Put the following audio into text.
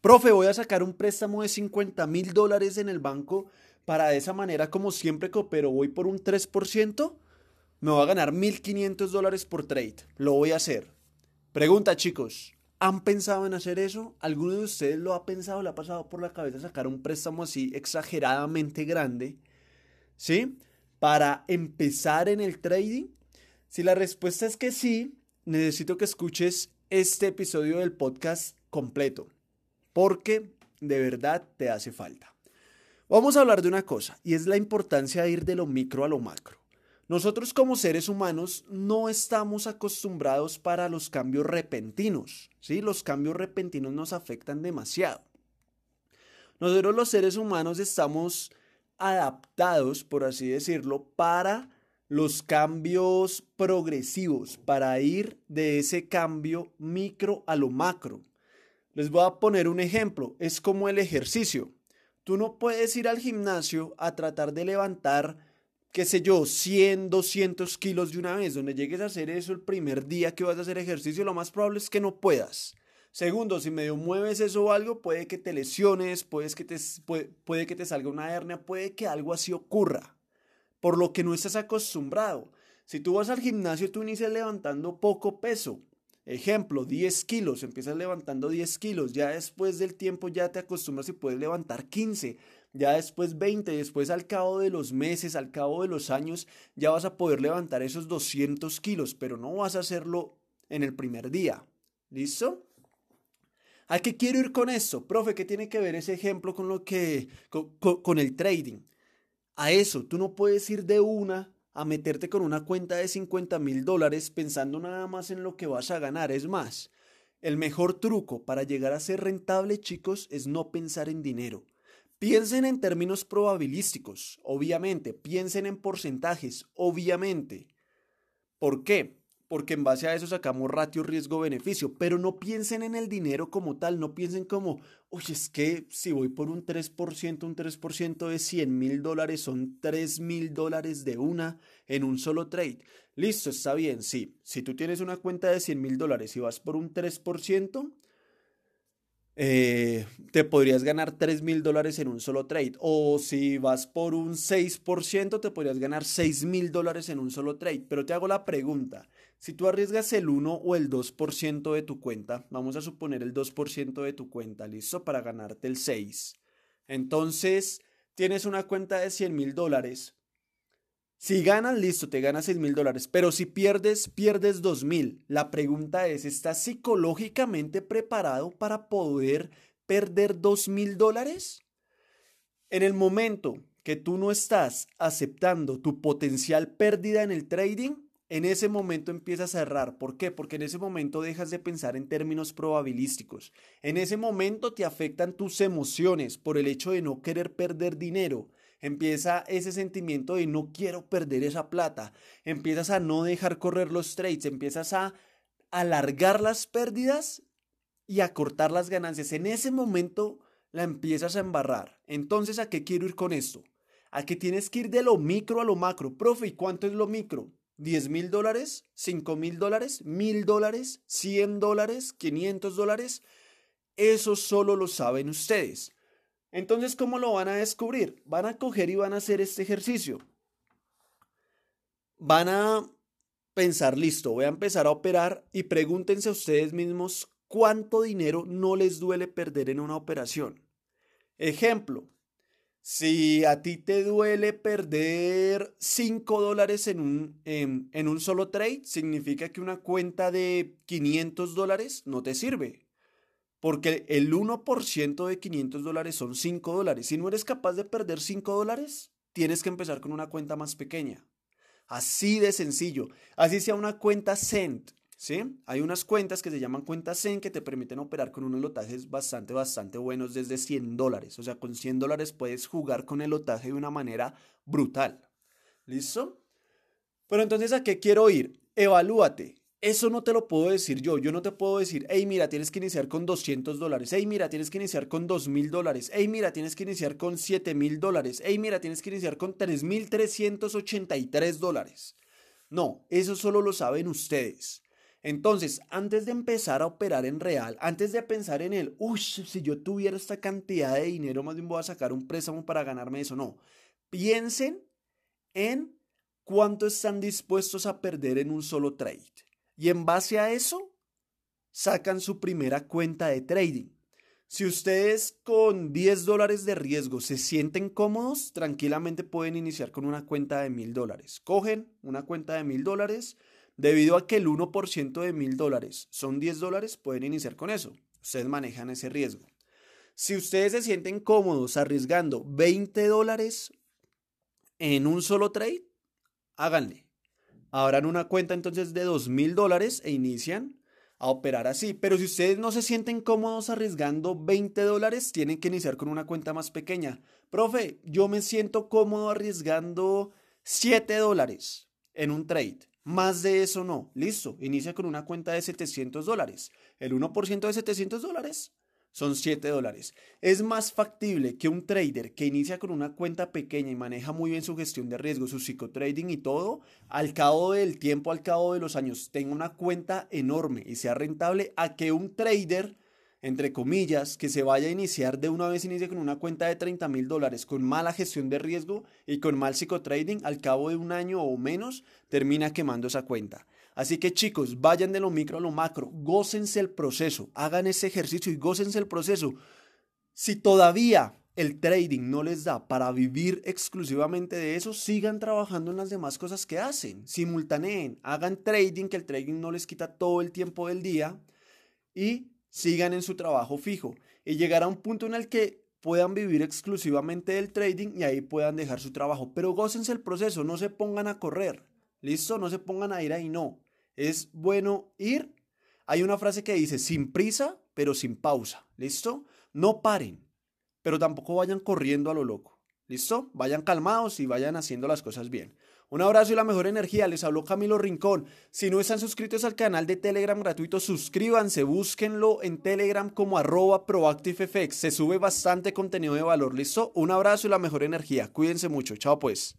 Profe, voy a sacar un préstamo de 50 mil dólares en el banco para de esa manera, como siempre que opero, voy por un 3%, me voy a ganar 1.500 dólares por trade. Lo voy a hacer. Pregunta, chicos, ¿han pensado en hacer eso? ¿Alguno de ustedes lo ha pensado, le ha pasado por la cabeza sacar un préstamo así exageradamente grande? ¿Sí? Para empezar en el trading. Si la respuesta es que sí, necesito que escuches este episodio del podcast completo, porque de verdad te hace falta. Vamos a hablar de una cosa, y es la importancia de ir de lo micro a lo macro. Nosotros como seres humanos no estamos acostumbrados para los cambios repentinos, ¿sí? Los cambios repentinos nos afectan demasiado. Nosotros los seres humanos estamos adaptados, por así decirlo, para los cambios progresivos para ir de ese cambio micro a lo macro. Les voy a poner un ejemplo, es como el ejercicio. Tú no puedes ir al gimnasio a tratar de levantar, qué sé yo, 100, 200 kilos de una vez. Donde llegues a hacer eso el primer día que vas a hacer ejercicio, lo más probable es que no puedas. Segundo, si medio mueves eso o algo, puede que te lesiones, puede que te, puede que te salga una hernia, puede que algo así ocurra por lo que no estás acostumbrado. Si tú vas al gimnasio, tú inicias levantando poco peso. Ejemplo, 10 kilos, empiezas levantando 10 kilos, ya después del tiempo ya te acostumbras y puedes levantar 15, ya después 20, después al cabo de los meses, al cabo de los años, ya vas a poder levantar esos 200 kilos, pero no vas a hacerlo en el primer día. ¿Listo? ¿A qué quiero ir con esto? Profe, ¿qué tiene que ver ese ejemplo con lo que, con el trading? a eso. Tú no puedes ir de una a meterte con una cuenta de 50 mil dólares pensando nada más en lo que vas a ganar. Es más, el mejor truco para llegar a ser rentable, chicos, es no pensar en dinero. Piensen en términos probabilísticos, obviamente. Piensen en porcentajes, obviamente. ¿Por qué? Porque en base a eso sacamos ratio riesgo-beneficio, pero no piensen en el dinero como tal, no piensen como, oye, es que si voy por un 3%, un 3% de 100 mil dólares son 3 mil dólares de una en un solo trade. Listo, está bien, sí. Si tú tienes una cuenta de 100 mil dólares y vas por un 3%, eh, te podrías ganar 3 mil dólares en un solo trade. O si vas por un 6%, te podrías ganar 6 mil dólares en un solo trade. Pero te hago la pregunta, si tú arriesgas el 1 o el 2% de tu cuenta, vamos a suponer el 2% de tu cuenta, ¿listo? Para ganarte el 6. Entonces, tienes una cuenta de 100 mil dólares, si ganas, listo, te ganas 6 mil dólares, pero si pierdes, pierdes 2 mil. La pregunta es, ¿estás psicológicamente preparado para poder perder 2 mil dólares? En el momento que tú no estás aceptando tu potencial pérdida en el trading, en ese momento empiezas a errar. ¿Por qué? Porque en ese momento dejas de pensar en términos probabilísticos. En ese momento te afectan tus emociones por el hecho de no querer perder dinero empieza ese sentimiento de no quiero perder esa plata, empiezas a no dejar correr los trades, empiezas a alargar las pérdidas y a cortar las ganancias. En ese momento la empiezas a embarrar. Entonces, ¿a qué quiero ir con esto? A que tienes que ir de lo micro a lo macro. Profe, ¿y cuánto es lo micro? ¿10 mil dólares? ¿5 mil dólares? ¿Mil dólares? ¿100 dólares? ¿500 dólares? Eso solo lo saben ustedes. Entonces, ¿cómo lo van a descubrir? Van a coger y van a hacer este ejercicio. Van a pensar, listo, voy a empezar a operar y pregúntense ustedes mismos cuánto dinero no les duele perder en una operación. Ejemplo, si a ti te duele perder 5 dólares en un, en, un solo trade, significa que una cuenta de 500 dólares no te sirve. Porque el 1% de 500 dólares son 5 dólares. Si no eres capaz de perder 5 dólares, tienes que empezar con una cuenta más pequeña. Así de sencillo. Así sea una cuenta Cent. ¿Sí? Hay unas cuentas que se llaman cuentas Cent que te permiten operar con unos lotajes bastante, bastante buenos desde 100 dólares. O sea, con 100 dólares puedes jugar con el lotaje de una manera brutal. ¿Listo? Pero entonces, ¿a qué quiero ir? Evalúate. Eso no te lo puedo decir yo. Yo no te puedo decir, hey, mira, tienes que iniciar con 200 dólares. Hey, mira, tienes que iniciar con 2.000 dólares. Hey, mira, tienes que iniciar con 7.000 dólares. Hey, mira, tienes que iniciar con 3.383 dólares. No, eso solo lo saben ustedes. Entonces, antes de empezar a operar en real, antes de pensar en el, uy, si yo tuviera esta cantidad de dinero, más bien voy a sacar un préstamo para ganarme eso, no. Piensen en cuánto están dispuestos a perder en un solo trade. Y en base a eso, sacan su primera cuenta de trading. Si ustedes con 10 dólares de riesgo se sienten cómodos, tranquilamente pueden iniciar con una cuenta de mil dólares. Cogen una cuenta de mil dólares. Debido a que el 1% de mil dólares son 10 dólares, pueden iniciar con eso. Ustedes manejan ese riesgo. Si ustedes se sienten cómodos arriesgando 20 dólares en un solo trade, háganle. Abran una cuenta entonces de 2 mil dólares e inician a operar así. Pero si ustedes no se sienten cómodos arriesgando 20 dólares, tienen que iniciar con una cuenta más pequeña. Profe, yo me siento cómodo arriesgando 7 dólares en un trade. Más de eso no. Listo, inicia con una cuenta de 700 dólares. El 1% de 700 dólares son 7 dólares. Es más factible que un trader que inicia con una cuenta pequeña y maneja muy bien su gestión de riesgo, su psicotrading y todo, al cabo del tiempo, al cabo de los años, tenga una cuenta enorme y sea rentable a que un trader entre comillas, que se vaya a iniciar de una vez inicie con una cuenta de 30 mil dólares, con mala gestión de riesgo y con mal psicotrading, al cabo de un año o menos, termina quemando esa cuenta. Así que chicos, vayan de lo micro a lo macro, gócense el proceso, hagan ese ejercicio y gócense el proceso. Si todavía el trading no les da para vivir exclusivamente de eso, sigan trabajando en las demás cosas que hacen, simultaneen, hagan trading, que el trading no les quita todo el tiempo del día y sigan en su trabajo fijo y llegar a un punto en el que puedan vivir exclusivamente del trading y ahí puedan dejar su trabajo. Pero gócense el proceso, no se pongan a correr. ¿Listo? No se pongan a ir ahí, no. Es bueno ir. Hay una frase que dice, sin prisa, pero sin pausa. ¿Listo? No paren, pero tampoco vayan corriendo a lo loco. ¿Listo? Vayan calmados y vayan haciendo las cosas bien. Un abrazo y la mejor energía. Les habló Camilo Rincón. Si no están suscritos al canal de Telegram gratuito, suscríbanse, búsquenlo en Telegram como arroba proactivefx. Se sube bastante contenido de valor. ¿Listo? Un abrazo y la mejor energía. Cuídense mucho. Chao pues.